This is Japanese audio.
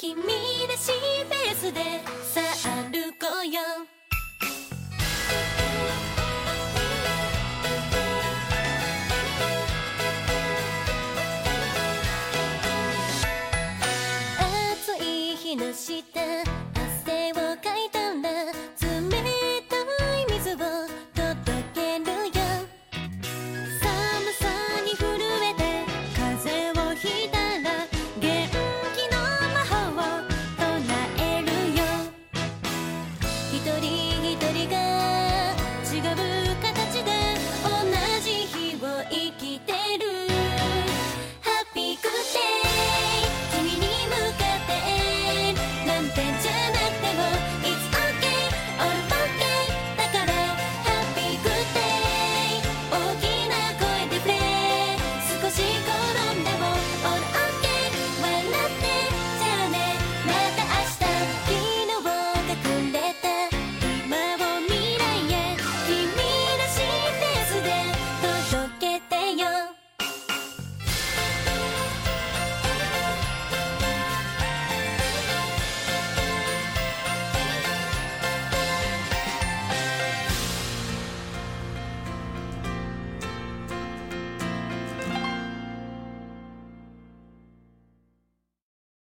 君らしいペースでさあ歩こうよ。暑い日の下